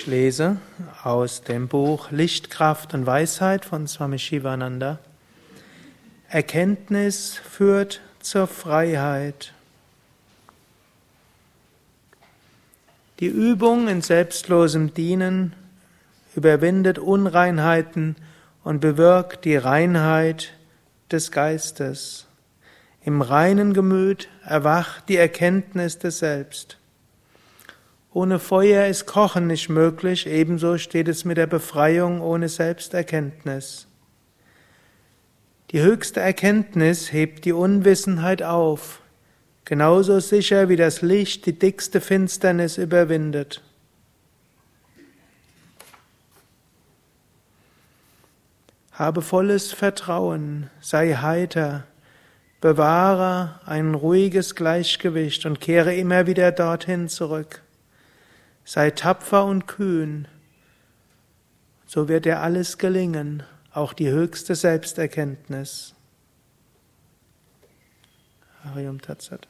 Ich lese aus dem Buch Lichtkraft und Weisheit von Swami Shivananda. Erkenntnis führt zur Freiheit. Die Übung in selbstlosem Dienen überwindet Unreinheiten und bewirkt die Reinheit des Geistes. Im reinen Gemüt erwacht die Erkenntnis des Selbst. Ohne Feuer ist Kochen nicht möglich, ebenso steht es mit der Befreiung ohne Selbsterkenntnis. Die höchste Erkenntnis hebt die Unwissenheit auf, genauso sicher wie das Licht die dickste Finsternis überwindet. Habe volles Vertrauen, sei heiter, bewahre ein ruhiges Gleichgewicht und kehre immer wieder dorthin zurück. Sei tapfer und kühn, so wird dir alles gelingen, auch die höchste Selbsterkenntnis. Harium Tatsat.